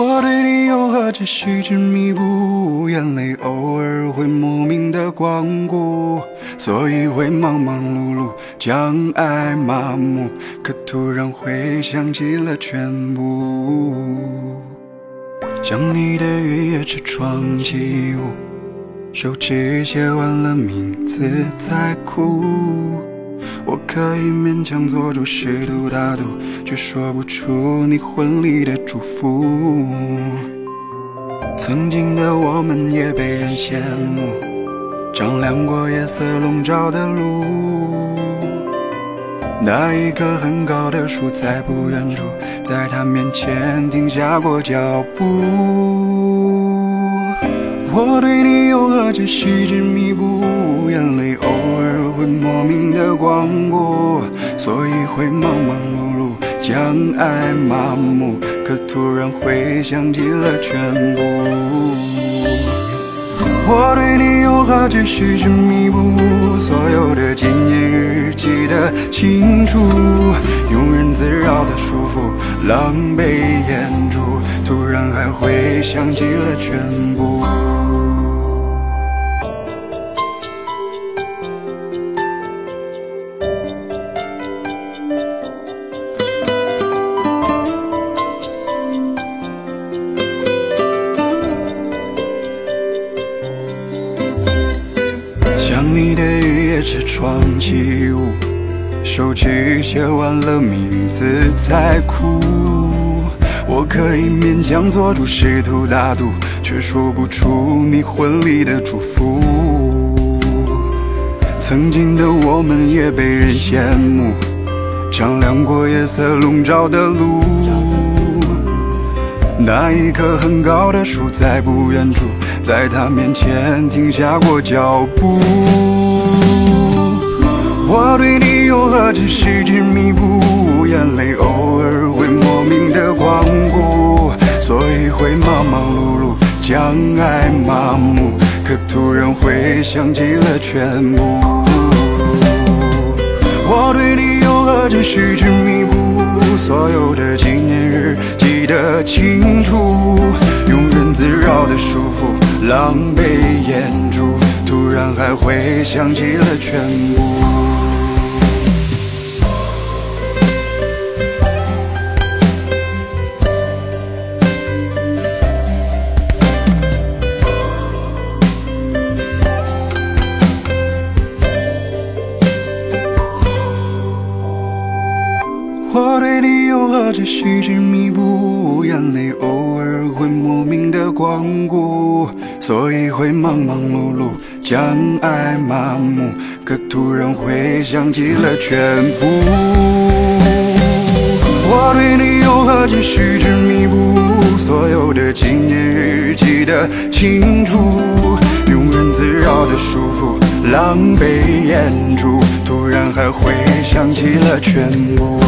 我对你又何止是执迷不悟，眼泪偶尔会莫名的光顾，所以会忙忙碌碌，将爱麻木，可突然会想起了全部。想你的雨夜车窗起雾，手指写完了名字在哭。我可以勉强做主试图大度，却说不出你婚礼的祝福。曾经的我们也被人羡慕，丈量过夜色笼罩的路。那一棵很高的树在不远处，在他面前停下过脚步。我对你又何止细致弥补，眼泪所以会忙忙碌碌，将爱麻木，可突然会想起了全部。我对你又何止细致弥补，所有的纪念日记得清楚，庸人自扰的束缚，狼狈掩住，突然还会想起了全部。想你的雨夜车窗起雾，手机写完了名字在哭。我可以勉强做主试图大度，却说不出你婚礼的祝福。曾经的我们也被人羡慕，丈量过夜色笼罩的路。那一棵很高的树在不远处，在他面前停下过脚步。我对你又何止细致弥补，眼泪偶尔会莫名的光顾，所以会忙忙碌碌，将爱麻木，可突然会想起了全部。我对你又何止细致弥补，所有的纪念日记得清楚，狼狈掩住，突然还会想起了全部。我对你又何止细致弥补，眼泪偶偶尔会莫名的光顾，所以会忙忙碌碌，将爱麻木，可突然会想起了全部。我对你又何止细致弥补，所有的纪念日记得清楚，庸人自扰的束缚，狼狈掩住，突然还会想起了全部。